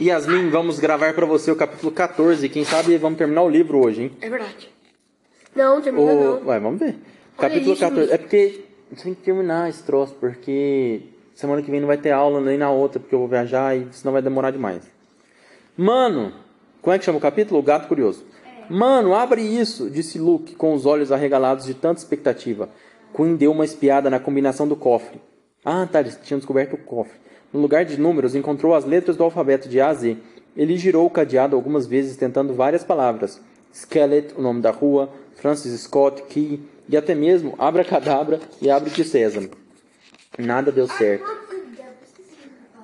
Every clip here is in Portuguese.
Yasmin, vamos gravar pra você o capítulo 14. Quem sabe vamos terminar o livro hoje, hein? É verdade. Não, termina O... não. Ué, vamos ver. Olha capítulo isso, 14. bicho. É porque tem que terminar esse troço, porque semana que vem não vai ter aula nem na outra, porque eu vou viajar e senão vai demorar demais. Mano, como é que chama o capítulo? O Gato Curioso. Mano, abre isso, disse Luke, com os olhos arregalados de tanta expectativa. Queen deu uma espiada na combinação do cofre. Ah, tá, eles tinham descoberto o cofre. No lugar de números, encontrou as letras do alfabeto de A a Z. Ele girou o cadeado algumas vezes, tentando várias palavras. Skelet, o nome da rua, Francis Scott, Key, e até mesmo Abracadabra e Abre de Sésamo. Nada deu certo.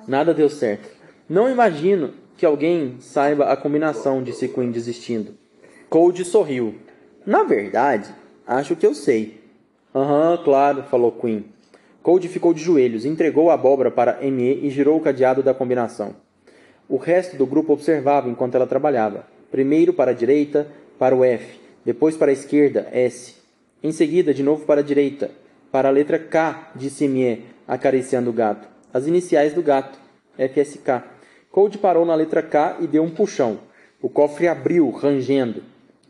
Nada deu certo. Não imagino que alguém saiba a combinação, disse Queen desistindo. Cold sorriu. Na verdade, acho que eu sei. Aham, claro, falou Queen. Cold ficou de joelhos, entregou a abóbora para ME e girou o cadeado da combinação. O resto do grupo observava enquanto ela trabalhava. Primeiro para a direita, para o F, depois para a esquerda, S. Em seguida, de novo para a direita, para a letra K, disse ME, acariciando o gato. As iniciais do gato, FSK. Cold parou na letra K e deu um puxão. O cofre abriu, rangendo.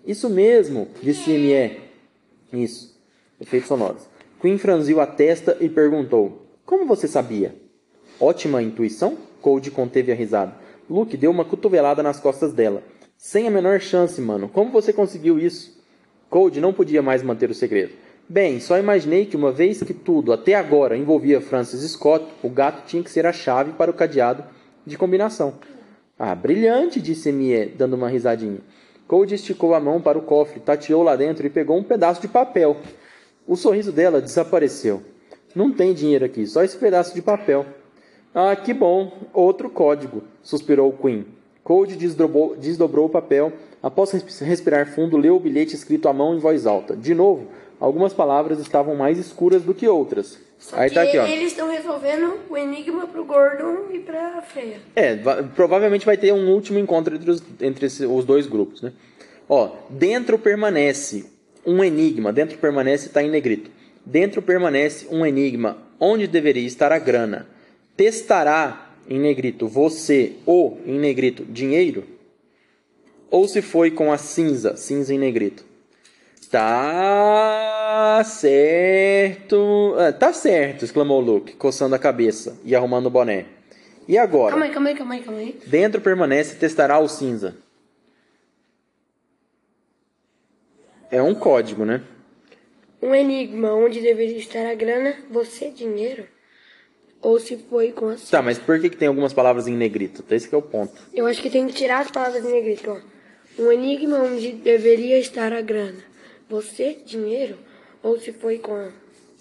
Isso mesmo, disse ME. Isso. Efeitos sonoros. Queen franziu a testa e perguntou: Como você sabia? Ótima intuição? Cold conteve a risada. Luke deu uma cotovelada nas costas dela. Sem a menor chance, mano. Como você conseguiu isso? Cold não podia mais manter o segredo. Bem, só imaginei que uma vez que tudo até agora envolvia Francis Scott, o gato tinha que ser a chave para o cadeado de combinação. Ah, brilhante, disse Mie, dando uma risadinha. Cold esticou a mão para o cofre, tateou lá dentro e pegou um pedaço de papel. O sorriso dela desapareceu. Não tem dinheiro aqui, só esse pedaço de papel. Ah, que bom, outro código, suspirou Queen. Cold desdobrou, desdobrou o papel. Após res- respirar fundo, leu o bilhete escrito à mão em voz alta. De novo, algumas palavras estavam mais escuras do que outras. Só Aí que tá aqui, ó. eles estão resolvendo o enigma pro Gordon e pra Freya. É, va- provavelmente vai ter um último encontro entre os, entre os dois grupos, né? Ó, dentro permanece um enigma. Dentro permanece está em negrito. Dentro permanece um enigma. Onde deveria estar a grana? Testará em negrito você o em negrito dinheiro? Ou se foi com a cinza, cinza em negrito? Tá certo. Ah, tá certo, exclamou Luke, coçando a cabeça e arrumando o boné. E agora? Calma aí, calma aí, calma aí, calma aí. Dentro permanece testará o cinza. É um código, né? Um enigma onde deveria estar a grana, você dinheiro? Ou se foi com a Tá, mas por que, que tem algumas palavras em negrito? Esse que é o ponto. Eu acho que tem que tirar as palavras em negrito, ó. Um enigma onde deveria estar a grana. Você, dinheiro? Ou se foi com a...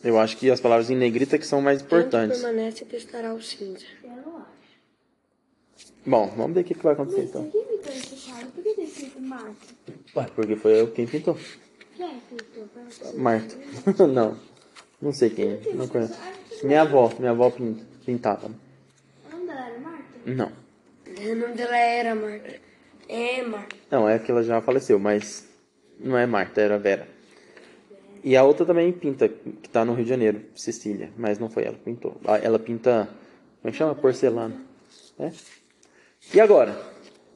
Eu acho que as palavras em negrito é que são mais importantes. Dentro permanece e testará o cinza. Eu não acho. Bom, vamos ver o que, que vai acontecer então. Quem pintou esse quadro? Por que tem escrito Marta? Ué, porque foi eu quem pintou. Marta. não. Não sei quem é. Não conheço. Minha avó. Minha avó pin- pintava. O nome dela era Marta? Não. O nome dela era Marta. É, Marta. Não, é que ela já faleceu, mas não é Marta, era Vera. E a outra também pinta, que tá no Rio de Janeiro, Cecília, mas não foi ela que pintou. Ah, Ela pinta, como é que chama? Porcelana. É? E agora?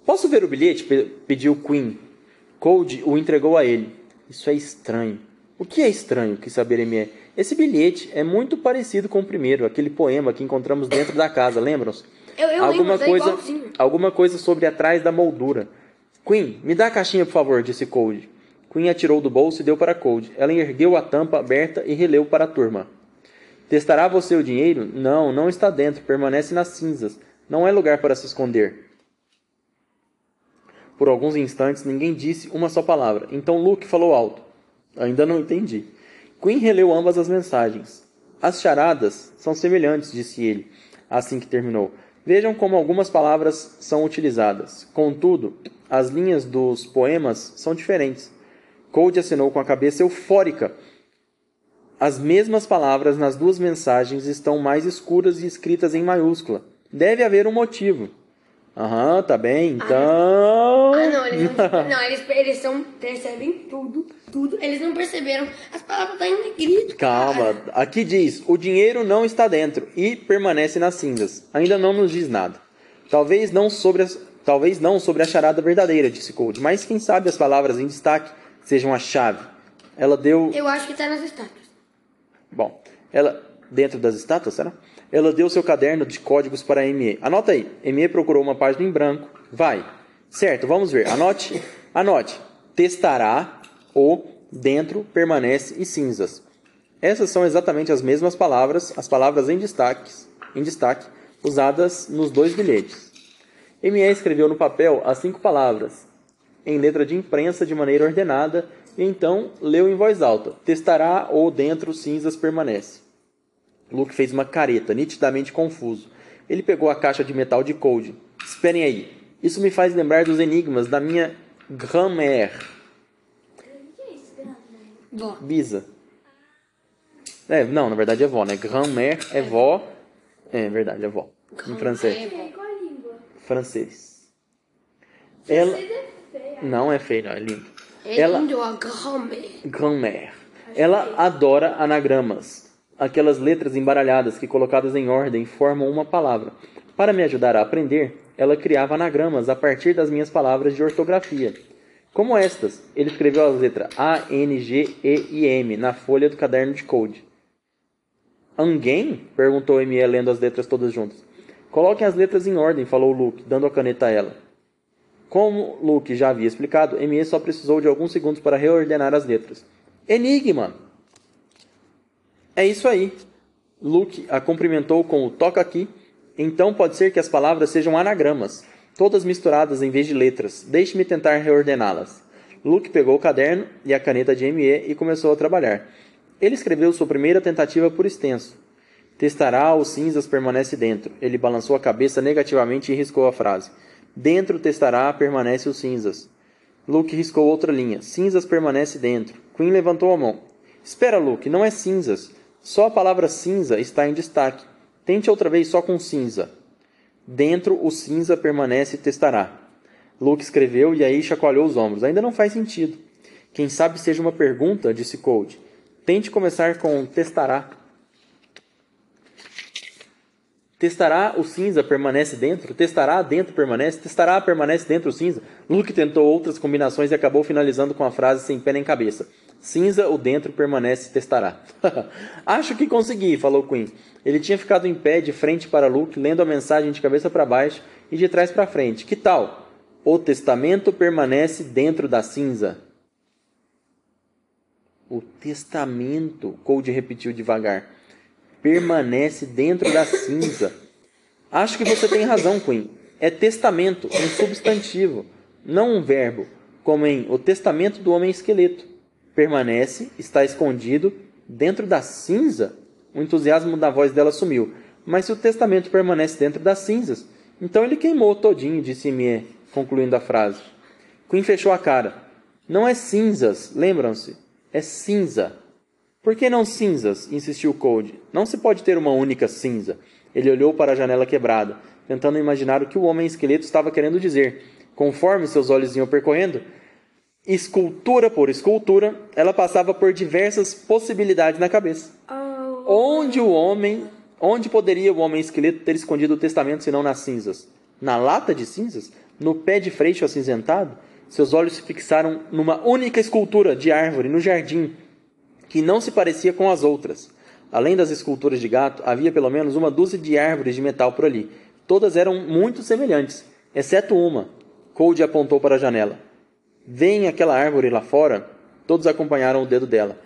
Posso ver o bilhete? Pe- Pediu Queen. Cold o entregou a ele. Isso é estranho. O que é estranho? Quis saber M.E. Esse bilhete é muito parecido com o primeiro, aquele poema que encontramos dentro da casa, lembram-se? Eu, eu alguma lembro, é coisa, igualzinho. alguma coisa sobre atrás da moldura. Queen, me dá a caixinha, por favor, disse Cold. Queen atirou do bolso e deu para Cold. Ela ergueu a tampa aberta e releu para a turma. Testará você o dinheiro? Não, não está dentro, permanece nas cinzas. Não é lugar para se esconder. Por alguns instantes ninguém disse uma só palavra. Então Luke falou alto. Ainda não entendi. Queen releu ambas as mensagens. As charadas são semelhantes, disse ele, assim que terminou. Vejam como algumas palavras são utilizadas. Contudo, as linhas dos poemas são diferentes. Cold acenou com a cabeça eufórica. As mesmas palavras nas duas mensagens estão mais escuras e escritas em maiúscula. Deve haver um motivo. Aham, tá bem, então. Ah, não, eles não, não, eles, eles são, percebem tudo, tudo. Eles não perceberam. As palavras estão em negrito. Calma, cara. aqui diz: o dinheiro não está dentro e permanece nas cinzas. Ainda não nos diz nada. Talvez não sobre as, talvez não sobre a charada verdadeira, disse Cold, mas quem sabe as palavras em destaque sejam a chave. Ela deu. Eu acho que tá nas estátuas. Bom, ela. Dentro das estátuas, será? Ela deu seu caderno de códigos para ME. Anota aí. ME procurou uma página em branco. Vai. Certo, vamos ver. Anote. Anote. Testará o dentro, permanece e cinzas. Essas são exatamente as mesmas palavras, as palavras em destaque, em destaque usadas nos dois bilhetes. ME escreveu no papel as cinco palavras, em letra de imprensa de maneira ordenada, e então leu em voz alta: Testará ou dentro cinzas permanece. Luke fez uma careta, nitidamente confuso. Ele pegou a caixa de metal de Code. Esperem aí. Isso me faz lembrar dos enigmas da minha grand-mère. Vó. Bisa. É, não, na verdade é vó, né? Grand-mère é vó. É verdade, é vó. Em francês. Qual a língua? Francês. Ela. É feia. Não é feio, não, é lindo. É Ela- lindo a grand-mère. Grand-mère. Ela adora anagramas. Aquelas letras embaralhadas que, colocadas em ordem, formam uma palavra. Para me ajudar a aprender, ela criava anagramas a partir das minhas palavras de ortografia. Como estas, ele escreveu as letras A, N, G, E e M na folha do caderno de code. Alguém? perguntou M.E. lendo as letras todas juntas. Coloquem as letras em ordem, falou Luke, dando a caneta a ela. Como Luke já havia explicado, ME só precisou de alguns segundos para reordenar as letras. Enigma! É isso aí. Luke a cumprimentou com o toca aqui. Então pode ser que as palavras sejam anagramas, todas misturadas em vez de letras. Deixe-me tentar reordená-las. Luke pegou o caderno e a caneta de ME e começou a trabalhar. Ele escreveu sua primeira tentativa por extenso. Testará ou cinzas permanece dentro. Ele balançou a cabeça negativamente e riscou a frase. Dentro testará permanece o cinzas. Luke riscou outra linha. Cinzas permanece dentro. Queen levantou a mão. Espera, Luke, não é cinzas. Só a palavra cinza está em destaque. Tente outra vez só com cinza. Dentro o cinza permanece e testará. Luke escreveu e aí chacoalhou os ombros. Ainda não faz sentido. Quem sabe seja uma pergunta, disse Cold. Tente começar com testará. Testará o cinza permanece dentro? Testará dentro permanece? Testará permanece dentro o cinza? Luke tentou outras combinações e acabou finalizando com a frase sem pé nem cabeça. Cinza, o dentro permanece testará. Acho que consegui, falou Queen. Ele tinha ficado em pé de frente para Luke, lendo a mensagem de cabeça para baixo e de trás para frente. Que tal? O testamento permanece dentro da cinza. O testamento, Cold repetiu devagar permanece dentro da cinza. Acho que você tem razão, Queen. É testamento, um substantivo, não um verbo, como em o testamento do homem esqueleto. Permanece, está escondido dentro da cinza. O entusiasmo da voz dela sumiu. Mas se o testamento permanece dentro das cinzas, então ele queimou todinho, disse Mie, concluindo a frase. Queen fechou a cara. Não é cinzas, lembram-se? É cinza. Por que não cinzas? insistiu Cold. Não se pode ter uma única cinza. Ele olhou para a janela quebrada, tentando imaginar o que o homem esqueleto estava querendo dizer. Conforme seus olhos iam percorrendo, escultura por escultura, ela passava por diversas possibilidades na cabeça. Onde o homem, onde poderia o homem esqueleto ter escondido o testamento senão nas cinzas? Na lata de cinzas? No pé de freixo acinzentado? Seus olhos se fixaram numa única escultura de árvore no jardim, que não se parecia com as outras. Além das esculturas de gato, havia pelo menos uma dúzia de árvores de metal por ali. Todas eram muito semelhantes, exceto uma. Cold apontou para a janela. Vem aquela árvore lá fora? Todos acompanharam o dedo dela.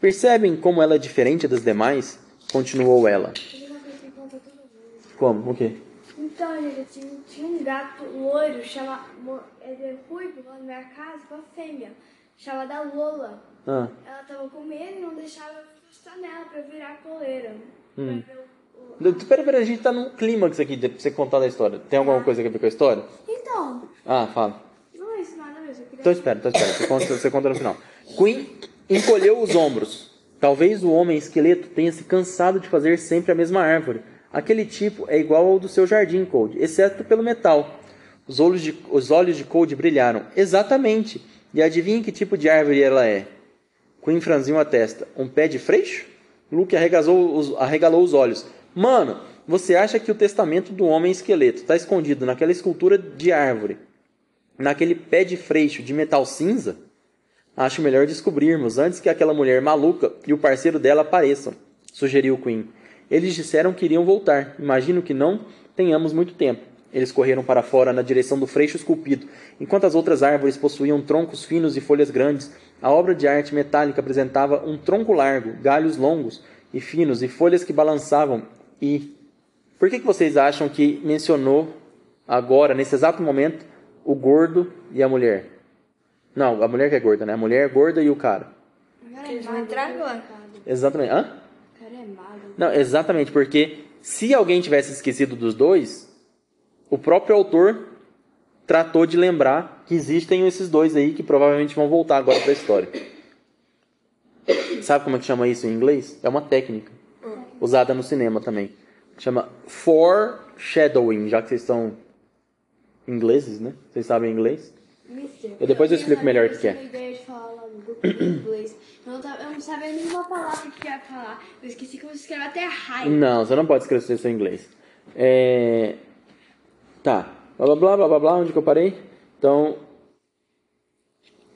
Percebem como ela é diferente das demais? Continuou ela. Uma. Como? O quê? Então, gente, tinha, tinha um gato loiro, chama, ele foi lá na minha casa com a fêmea, chamada Lola. Ah, Ela tava com medo e não deixava encostar nela pra virar coleira. Hum. Pra ver o- o- Pera, pera, a gente tá num clímax aqui de- pra você contar da história. Tem alguma coisa a ver com a história? Então, Ah, fala. não é isso nada mesmo. Eu queria... Então espera, então espera. Você conta, você conta no final. Queen encolheu os ombros. Talvez o homem esqueleto tenha se cansado de fazer sempre a mesma árvore. Aquele tipo é igual ao do seu jardim, Cold, exceto pelo metal. Os olhos de, os olhos de Cold brilharam. Exatamente. E adivinhe que tipo de árvore ela é? Queen franziu a testa. Um pé de freixo? Luke os, arregalou os olhos. Mano, você acha que o testamento do homem esqueleto está escondido naquela escultura de árvore, naquele pé de freixo de metal cinza? Acho melhor descobrirmos antes que aquela mulher maluca e o parceiro dela apareçam, sugeriu Queen. Eles disseram que iriam voltar. Imagino que não tenhamos muito tempo. Eles correram para fora na direção do freixo esculpido, enquanto as outras árvores possuíam troncos finos e folhas grandes. A obra de arte metálica apresentava um tronco largo, galhos longos e finos e folhas que balançavam. E por que, que vocês acham que mencionou agora, nesse exato momento, o gordo e a mulher? Não, a mulher que é gorda, né? A mulher é gorda e o cara. Eles vão entrar agora. Exatamente. Hã? O cara é mago. Não, exatamente, porque se alguém tivesse esquecido dos dois, o próprio autor tratou de lembrar que existem esses dois aí que provavelmente vão voltar agora para a história. Sabe como é que chama isso em inglês? É uma técnica usada no cinema também. Chama foreshadowing, já que vocês são ingleses, né? Vocês sabem inglês? Mister. Eu depois eu explico melhor o que é. Eu ideia de falar lá no grupo de inglês. Eu não, tava- eu não sabia nenhuma palavra que ia falar. Eu esqueci que você escreveu até raiva. Não, você não pode escrever seu inglês. É... Tá. Blá blá blá blá blá blá. Onde que eu parei? Então.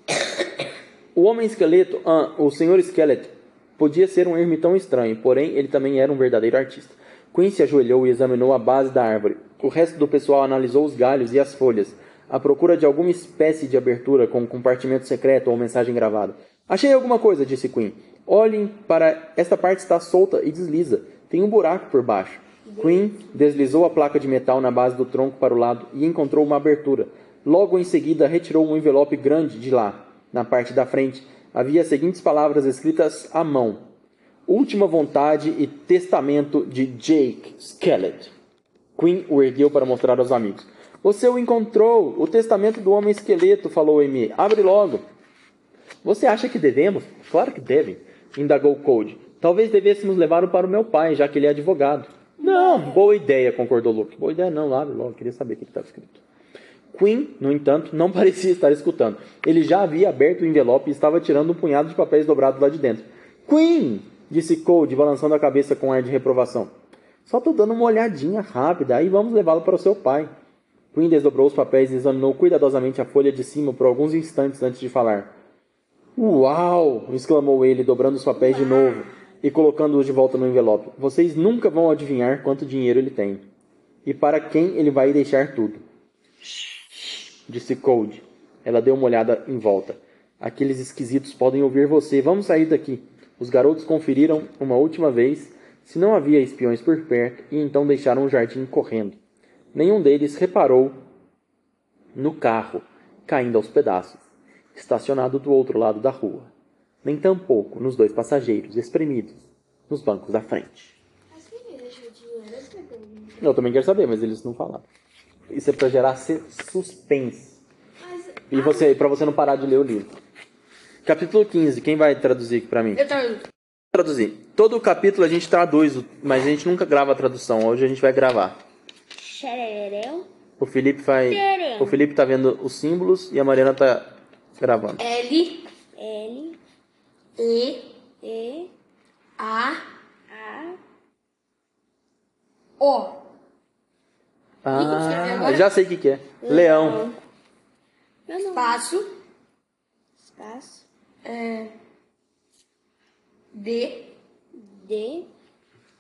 O homem esqueleto, ah, o senhor esqueleto, podia ser um ermitão estranho, porém ele também era um verdadeiro artista. Queen se ajoelhou e examinou a base da árvore. O resto do pessoal analisou os galhos e as folhas, à procura de alguma espécie de abertura com um compartimento secreto ou mensagem gravada. Achei alguma coisa, disse Queen. Olhem para esta parte está solta e desliza. Tem um buraco por baixo. Queen deslizou a placa de metal na base do tronco para o lado e encontrou uma abertura. Logo em seguida, retirou um envelope grande de lá. Na parte da frente, havia as seguintes palavras escritas à mão: Última vontade e testamento de Jake Skelet. Queen o ergueu para mostrar aos amigos. Você o encontrou! O testamento do homem esqueleto, falou Amy. Abre logo! Você acha que devemos? Claro que devem, indagou Code. Talvez devêssemos levá-lo para o meu pai, já que ele é advogado. Não, boa ideia, concordou Luke. Boa ideia não, abre logo, queria saber o que estava escrito. Queen, no entanto, não parecia estar escutando. Ele já havia aberto o envelope e estava tirando um punhado de papéis dobrados lá de dentro. Queen! Disse Code, balançando a cabeça com ar de reprovação. Só estou dando uma olhadinha rápida, aí vamos levá-lo para o seu pai. Queen desdobrou os papéis e examinou cuidadosamente a folha de cima por alguns instantes antes de falar. Uau! exclamou ele, dobrando os papéis de novo e colocando-os de volta no envelope. Vocês nunca vão adivinhar quanto dinheiro ele tem. E para quem ele vai deixar tudo. Disse Code. Ela deu uma olhada em volta. Aqueles esquisitos podem ouvir você. Vamos sair daqui. Os garotos conferiram uma última vez se não havia espiões por perto e então deixaram o jardim correndo. Nenhum deles reparou no carro, caindo aos pedaços, estacionado do outro lado da rua. Nem tampouco nos dois passageiros espremidos nos bancos da frente. É. Eu também quero saber, mas eles não falaram. Isso é pra gerar se- suspense. Mas E você, para você não parar de ler o livro. Capítulo 15, quem vai traduzir aqui pra mim? Eu traduzo. Traduzir. Todo o capítulo a gente traduz, mas a gente nunca grava a tradução. Hoje a gente vai gravar. Xerereu? O Felipe vai. Tcharam. O Felipe tá vendo os símbolos e a Mariana tá gravando. L, L, E, E, A, A, O. Ah, já sei o que, que é. Leão. nome. Espaço, Espaço, é, D, D,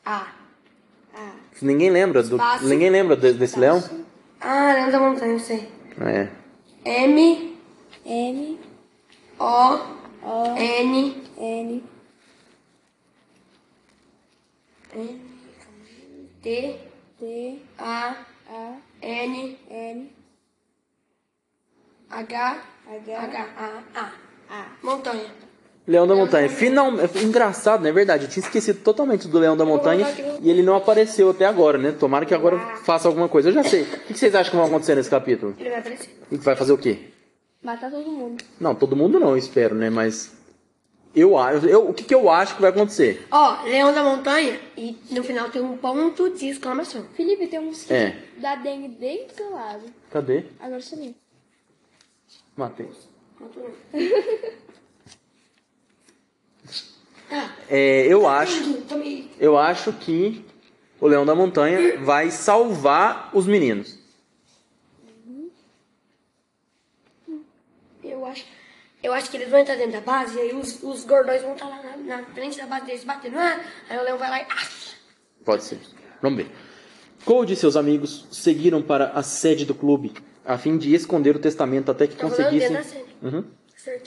A. A. Ninguém lembra do. Espaço. Ninguém lembra de- desse leão? Ah, Leão da Montanha, eu sei. É. M, M, O, O, N, N, N, T, T, A, A, N, N, H, H, H, A, A. A. Montanha. Leão da Montanha. Finalmente. Engraçado, não é verdade? Eu tinha esquecido totalmente do Leão da Montanha e ele não apareceu até agora, né? Tomara que agora faça alguma coisa. Eu já sei. O que vocês acham que vai acontecer nesse capítulo? Ele vai aparecer. E vai fazer o quê? Matar todo mundo. Não, todo mundo não, eu espero, né? Mas. Eu acho. Eu, o que, que eu acho que vai acontecer? Ó, Leão da Montanha e no final tem um ponto de exclamação. Felipe, tem um mosquito É. da dengue bem do seu lado. Cadê? Agora sumiu. Matei. Ah, É, eu acho. Tomei. Eu acho que o leão da montanha vai salvar os meninos. Eu acho, eu acho que eles vão entrar dentro da base e aí os, os gordões vão estar lá na, na frente da base deles batendo. Ah, aí o leão vai lá e. Ah, Pode ser. Vamos ver. Cole e seus amigos seguiram para a sede do clube a fim de esconder o testamento até que Tá conseguissem. Uhum.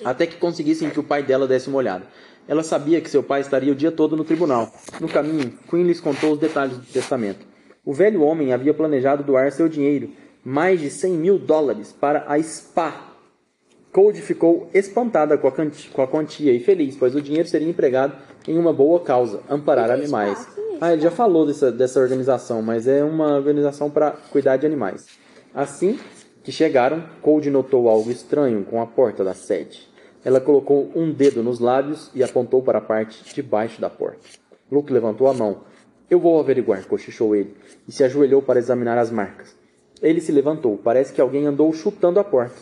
Até que conseguissem que o pai dela desse uma olhada. Ela sabia que seu pai estaria o dia todo no tribunal. No caminho, Queen lhes contou os detalhes do testamento. O velho homem havia planejado doar seu dinheiro, mais de 100 mil dólares, para a SPA. Code ficou espantada com a, com a quantia e feliz, pois o dinheiro seria empregado em uma boa causa, amparar animais. Ah, ele já falou dessa, dessa organização, mas é uma organização para cuidar de animais. Assim que chegaram, Cold notou algo estranho com a porta da sede. Ela colocou um dedo nos lábios e apontou para a parte de baixo da porta. Luke levantou a mão. Eu vou averiguar, cochichou ele, e se ajoelhou para examinar as marcas. Ele se levantou. Parece que alguém andou chutando a porta.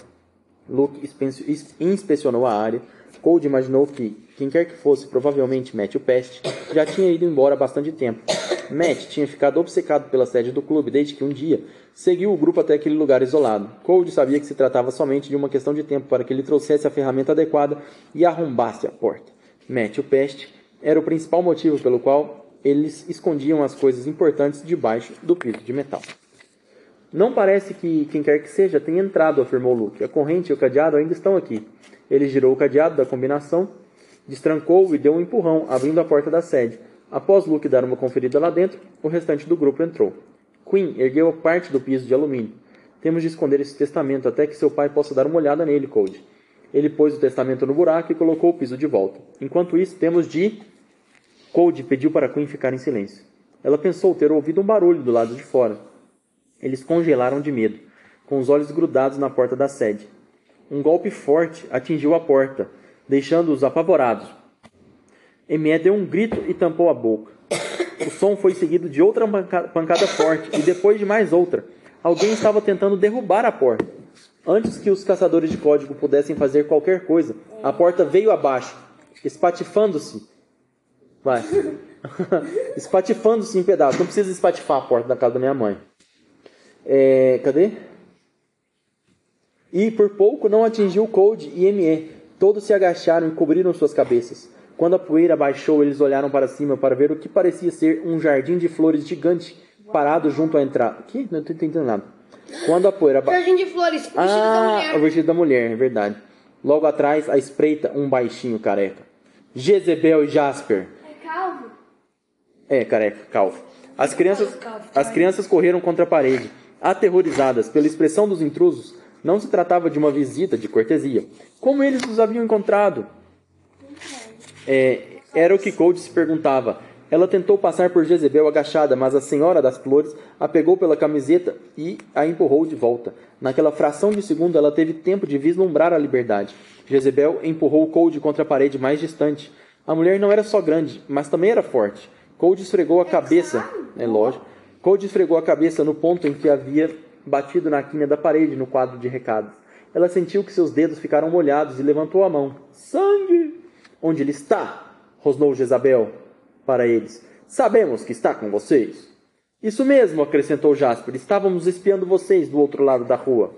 Luke inspe- ins- inspecionou a área. Cold imaginou que quem quer que fosse, provavelmente Matthew Pest, já tinha ido embora há bastante tempo. Matt tinha ficado obcecado pela sede do clube desde que um dia seguiu o grupo até aquele lugar isolado. Cold sabia que se tratava somente de uma questão de tempo para que ele trouxesse a ferramenta adequada e arrombasse a porta. Matthew Pest era o principal motivo pelo qual eles escondiam as coisas importantes debaixo do piso de metal. Não parece que quem quer que seja tenha entrado, afirmou Luke. A corrente e o cadeado ainda estão aqui. Ele girou o cadeado da combinação, destrancou e deu um empurrão, abrindo a porta da sede. Após Luke dar uma conferida lá dentro, o restante do grupo entrou. Queen ergueu parte do piso de alumínio. Temos de esconder esse testamento até que seu pai possa dar uma olhada nele, Code. Ele pôs o testamento no buraco e colocou o piso de volta. Enquanto isso, temos de. Code pediu para Queen ficar em silêncio. Ela pensou ter ouvido um barulho do lado de fora. Eles congelaram de medo, com os olhos grudados na porta da sede. Um golpe forte atingiu a porta, deixando-os apavorados. Emé deu um grito e tampou a boca. O som foi seguido de outra panca- pancada forte e depois de mais outra. Alguém estava tentando derrubar a porta. Antes que os caçadores de código pudessem fazer qualquer coisa, a porta veio abaixo, espatifando-se. Vai. espatifando-se em pedaços. Não precisa espatifar a porta da casa da minha mãe. É, cadê? E por pouco não atingiu Cold e ME. Todos se agacharam e cobriram suas cabeças. Quando a poeira baixou, eles olharam para cima para ver o que parecia ser um jardim de flores gigante parado junto à entrada. Que? Não estou entendendo nada. Quando a poeira baixou. Jardim de flores, vestido da Ah, mulher. o vestido da mulher, é verdade. Logo atrás, à espreita, um baixinho careca. Jezebel e Jasper. É calvo? É, careca, calvo. As crianças, Calvo, as crianças correram contra a parede, aterrorizadas pela expressão dos intrusos. Não se tratava de uma visita de cortesia. Como eles os haviam encontrado? É, era o que Cold se perguntava. Ela tentou passar por Jezebel agachada, mas a Senhora das Flores a pegou pela camiseta e a empurrou de volta. Naquela fração de segundo, ela teve tempo de vislumbrar a liberdade. Jezebel empurrou Cold contra a parede mais distante. A mulher não era só grande, mas também era forte. Cold esfregou a cabeça. É lógico. Cold esfregou a cabeça no ponto em que havia batido na quina da parede no quadro de recados. Ela sentiu que seus dedos ficaram molhados e levantou a mão. Sangue! Onde ele está? rosnou Jezabel para eles. Sabemos que está com vocês. Isso mesmo, acrescentou Jasper. Estávamos espiando vocês do outro lado da rua.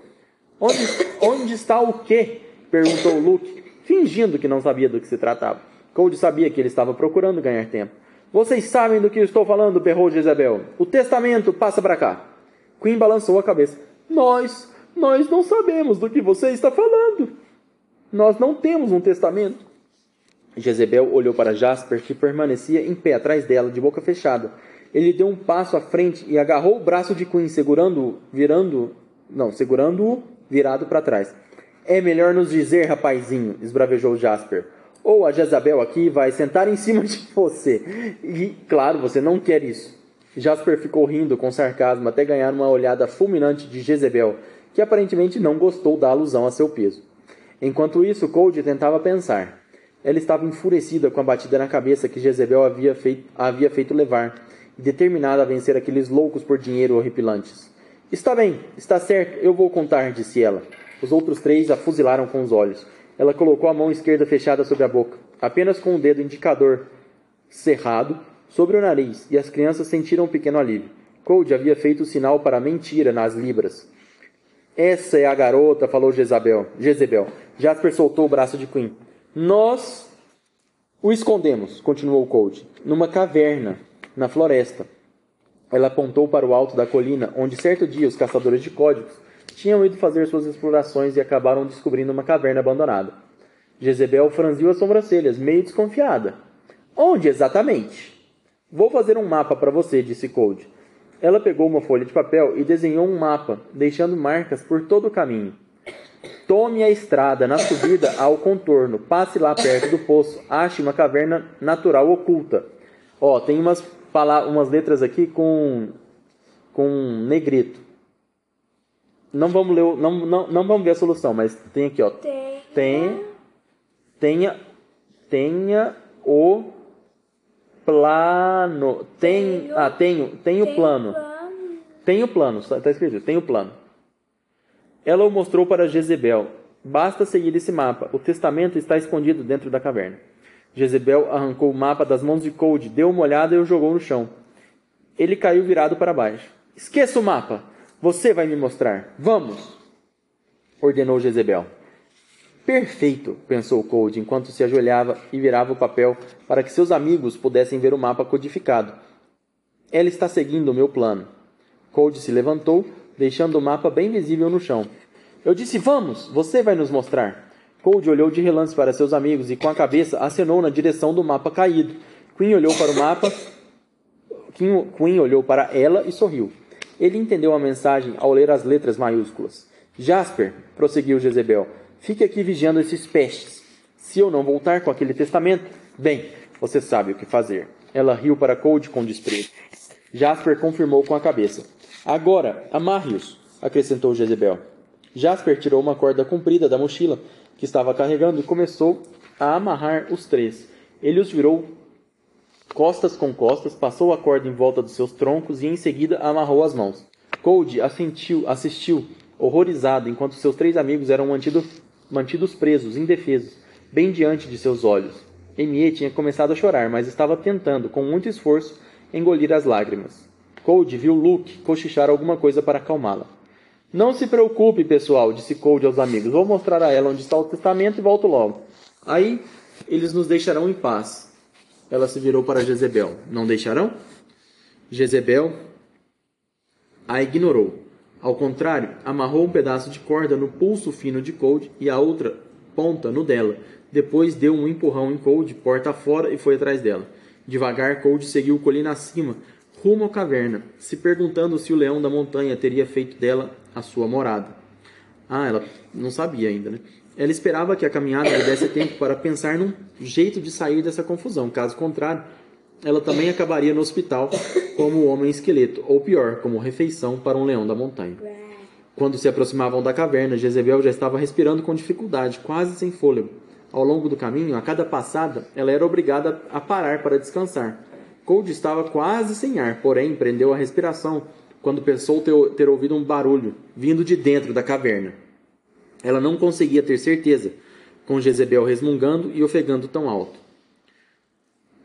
Onde, onde está o quê? perguntou Luke, fingindo que não sabia do que se tratava. Cold sabia que ele estava procurando ganhar tempo. Vocês sabem do que eu estou falando, berrou Jezabel. O testamento passa para cá. Queen balançou a cabeça. Nós, nós não sabemos do que você está falando. Nós não temos um testamento. Jezebel olhou para Jasper, que permanecia em pé atrás dela, de boca fechada. Ele deu um passo à frente e agarrou o braço de Queen, segurando-o, virando, não, segurando-o virado para trás. É melhor nos dizer, rapazinho, esbravejou Jasper. Ou a Jezabel aqui vai sentar em cima de você. E, claro, você não quer isso. Jasper ficou rindo com sarcasmo até ganhar uma olhada fulminante de Jezebel, que aparentemente não gostou da alusão a seu peso. Enquanto isso, Cold tentava pensar. Ela estava enfurecida com a batida na cabeça que Jezebel havia feito, havia feito levar, e determinada a vencer aqueles loucos por dinheiro horripilantes. Está bem, está certo, eu vou contar, disse ela. Os outros três a fuzilaram com os olhos. Ela colocou a mão esquerda fechada sobre a boca, apenas com o dedo indicador cerrado, sobre o nariz e as crianças sentiram um pequeno alívio. Cold havia feito o sinal para mentira nas libras. Essa é a garota, falou Jezabel. Jezebel. Jasper soltou o braço de Queen. Nós o escondemos, continuou Cold, numa caverna, na floresta. Ela apontou para o alto da colina, onde certo dia os caçadores de códigos tinham ido fazer suas explorações e acabaram descobrindo uma caverna abandonada. Jezebel franziu as sobrancelhas, meio desconfiada. Onde exatamente? Vou fazer um mapa para você, disse Cold. Ela pegou uma folha de papel e desenhou um mapa, deixando marcas por todo o caminho. Tome a estrada na subida ao contorno, passe lá perto do poço, ache uma caverna natural oculta. Ó, tem umas, umas letras aqui com, com negrito. Não vamos ler, não, não, não vamos ver a solução, mas tem aqui, ó. Tem, tenha, tenha o plano. Tem, tenho, ah, tenho, tenho, tenho plano. plano. Tenho plano, está escrito, tenho plano. Ela o mostrou para Jezebel. Basta seguir esse mapa. O testamento está escondido dentro da caverna. Jezebel arrancou o mapa das mãos de Cold, deu uma olhada e o jogou no chão. Ele caiu virado para baixo. Esqueça o mapa! Você vai me mostrar. Vamos! ordenou Jezebel. Perfeito, pensou Cold enquanto se ajoelhava e virava o papel para que seus amigos pudessem ver o mapa codificado. Ela está seguindo o meu plano. Cold se levantou, deixando o mapa bem visível no chão. Eu disse: Vamos, você vai nos mostrar. Cold olhou de relance para seus amigos e, com a cabeça, acenou na direção do mapa caído. Queen olhou para o mapa. Queen olhou para ela e sorriu. Ele entendeu a mensagem ao ler as letras maiúsculas. Jasper, prosseguiu Jezebel, fique aqui vigiando esses pestes. Se eu não voltar com aquele testamento, bem, você sabe o que fazer. Ela riu para Cold com desprezo. Jasper confirmou com a cabeça. Agora, amarre-os, acrescentou Jezebel. Jasper tirou uma corda comprida da mochila que estava carregando e começou a amarrar os três. Ele os virou costas com costas, passou a corda em volta dos seus troncos e em seguida amarrou as mãos. Cold assentiu, assistiu, horrorizado, enquanto seus três amigos eram mantido, mantidos presos, indefesos, bem diante de seus olhos. Emie tinha começado a chorar, mas estava tentando, com muito esforço, engolir as lágrimas. Cold viu Luke cochichar alguma coisa para acalmá-la. Não se preocupe, pessoal, disse Cold aos amigos. Vou mostrar a ela onde está o testamento e volto logo. Aí eles nos deixarão em paz. Ela se virou para Jezebel. Não deixarão? Jezebel a ignorou. Ao contrário, amarrou um pedaço de corda no pulso fino de Cold e a outra ponta no dela. Depois deu um empurrão em Cold, porta fora, e foi atrás dela. Devagar, Cold seguiu colina acima, rumo à caverna, se perguntando se o leão da montanha teria feito dela a sua morada. Ah, ela não sabia ainda, né? Ela esperava que a caminhada lhe desse tempo para pensar num jeito de sair dessa confusão. Caso contrário, ela também acabaria no hospital como homem esqueleto, ou pior, como refeição para um leão da montanha. Quando se aproximavam da caverna, Jezebel já estava respirando com dificuldade, quase sem fôlego. Ao longo do caminho, a cada passada, ela era obrigada a parar para descansar. Cold estava quase sem ar, porém prendeu a respiração quando pensou ter, ouvido um barulho vindo de dentro da caverna. Ela não conseguia ter certeza, com Jezebel resmungando e ofegando tão alto.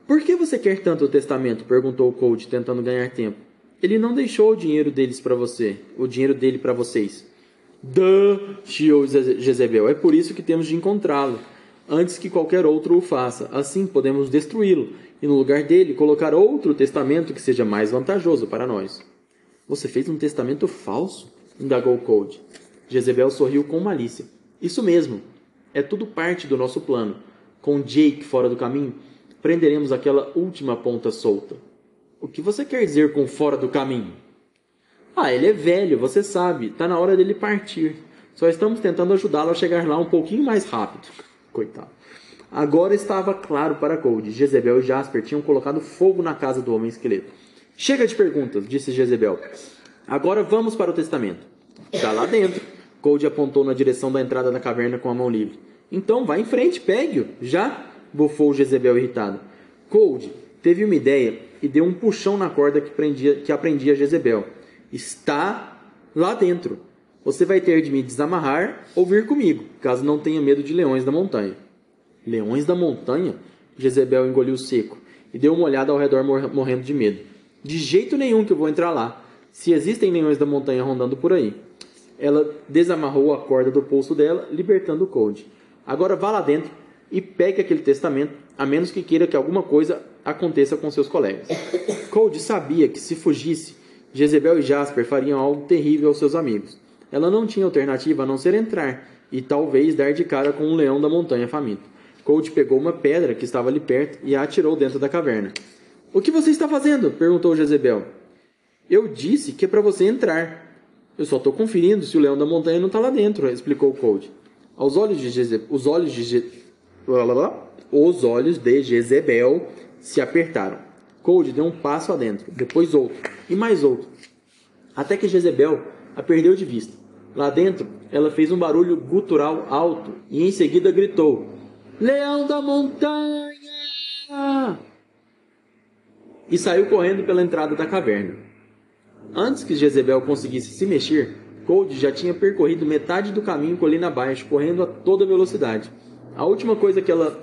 Por que você quer tanto o testamento? perguntou Cold, tentando ganhar tempo. Ele não deixou o dinheiro deles para você, o dinheiro dele para vocês. Duh, chiou Jezebel. É por isso que temos de encontrá-lo, antes que qualquer outro o faça. Assim podemos destruí-lo e no lugar dele colocar outro testamento que seja mais vantajoso para nós. Você fez um testamento falso? indagou Cold. Jezebel sorriu com malícia. Isso mesmo. É tudo parte do nosso plano. Com Jake fora do caminho, prenderemos aquela última ponta solta. O que você quer dizer com fora do caminho? Ah, ele é velho, você sabe. Está na hora dele partir. Só estamos tentando ajudá-lo a chegar lá um pouquinho mais rápido. Coitado. Agora estava claro para Cold. Jezebel e Jasper tinham colocado fogo na casa do homem esqueleto. Chega de perguntas, disse Jezebel. Agora vamos para o testamento. Está lá dentro. Cold apontou na direção da entrada da caverna com a mão livre. Então vá em frente, pegue-o. Já? bufou Jezebel irritado. Cold teve uma ideia e deu um puxão na corda que, prendia, que aprendia Jezebel. Está lá dentro. Você vai ter de me desamarrar ou vir comigo, caso não tenha medo de leões da montanha. Leões da montanha? Jezebel engoliu seco. e deu uma olhada ao redor morrendo de medo. De jeito nenhum que eu vou entrar lá, se existem leões da montanha rondando por aí. Ela desamarrou a corda do pulso dela, libertando Cold. Agora vá lá dentro e pegue aquele testamento, a menos que queira que alguma coisa aconteça com seus colegas. Cold sabia que se fugisse, Jezebel e Jasper fariam algo terrível aos seus amigos. Ela não tinha alternativa a não ser entrar e talvez dar de cara com um leão da montanha faminto. Cold pegou uma pedra que estava ali perto e a atirou dentro da caverna. O que você está fazendo? perguntou Jezebel. Eu disse que é para você entrar. Eu só estou conferindo se o leão da montanha não está lá dentro, explicou Cold. Aos olhos de Jezebel, os olhos de Je... os olhos de Jezebel se apertaram. Cold deu um passo adentro, depois outro e mais outro, até que Jezebel a perdeu de vista. Lá dentro, ela fez um barulho gutural alto e em seguida gritou: Leão da montanha! E saiu correndo pela entrada da caverna. Antes que Jezebel conseguisse se mexer, Cold já tinha percorrido metade do caminho colina abaixo, correndo a toda velocidade. A última coisa que ela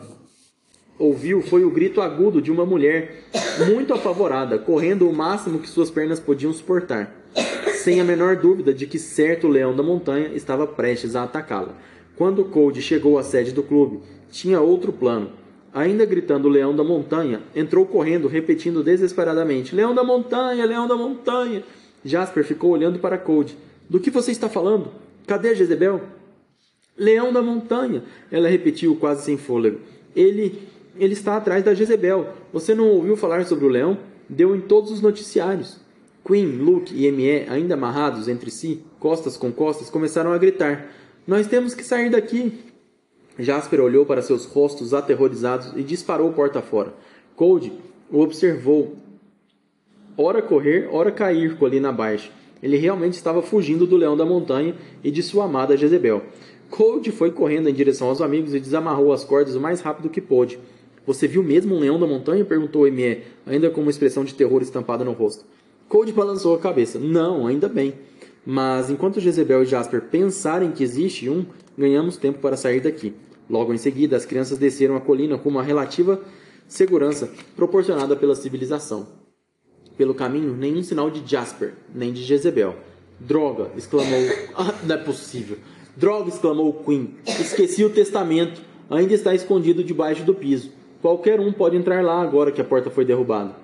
ouviu foi o grito agudo de uma mulher muito apavorada, correndo o máximo que suas pernas podiam suportar, sem a menor dúvida de que certo leão da montanha estava prestes a atacá-la. Quando Cold chegou à sede do clube, tinha outro plano. Ainda gritando Leão da Montanha, entrou correndo, repetindo desesperadamente: Leão da Montanha, Leão da Montanha. Jasper ficou olhando para Cold. Do que você está falando? Cadê Jezebel? Leão da Montanha, ela repetiu quase sem fôlego. Ele, ele está atrás da Jezebel. Você não ouviu falar sobre o leão? Deu em todos os noticiários. Queen, Luke e M.E., ainda amarrados entre si, costas com costas, começaram a gritar: Nós temos que sair daqui! Jasper olhou para seus rostos aterrorizados e disparou porta fora. Cold o observou, ora correr, ora cair colina abaixo. Ele realmente estava fugindo do leão da montanha e de sua amada Jezebel. Cold foi correndo em direção aos amigos e desamarrou as cordas o mais rápido que pôde. Você viu mesmo um leão da montanha? perguntou Emie, ainda com uma expressão de terror estampada no rosto. Cold balançou a cabeça. Não, ainda bem. Mas enquanto Jezebel e Jasper pensarem que existe um, ganhamos tempo para sair daqui. Logo em seguida, as crianças desceram a colina com uma relativa segurança proporcionada pela civilização. Pelo caminho, nenhum sinal de Jasper, nem de Jezebel. Droga! exclamou. Ah, não é possível! Droga! exclamou Queen. Esqueci o testamento. Ainda está escondido debaixo do piso. Qualquer um pode entrar lá agora que a porta foi derrubada.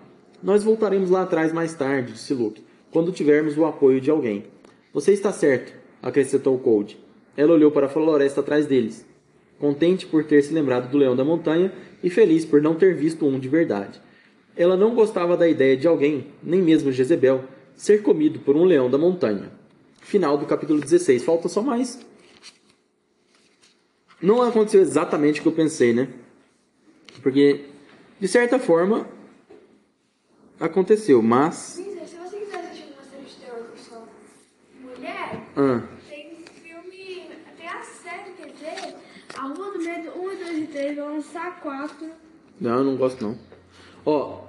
Nós voltaremos lá atrás mais tarde, disse Luke, quando tivermos o apoio de alguém. Você está certo, acrescentou Cold. Ela olhou para a floresta atrás deles, contente por ter se lembrado do leão da montanha e feliz por não ter visto um de verdade. Ela não gostava da ideia de alguém, nem mesmo Jezebel, ser comido por um leão da montanha. Final do capítulo 16. Falta só mais. Não aconteceu exatamente o que eu pensei, né? Porque, de certa forma, aconteceu, mas. Se você quiser assistir uma série de terror com sua mulher, Ah. tem filme. Tem a série, quer dizer, A Rua do Medo 1, 2 3, vão lançar 4. Não, eu não gosto não. Ó,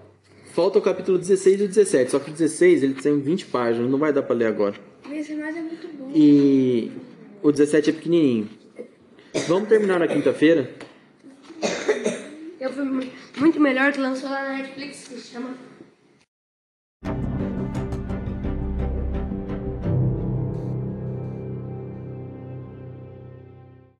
falta o capítulo 16 e o 17. Só que o 16 ele tem 20 páginas, não vai dar pra ler agora. Esse mais é muito bom. E o 17 é pequenininho. Vamos terminar na quinta-feira? Eu fui mu- muito melhor que lançou lá na Netflix, que se chama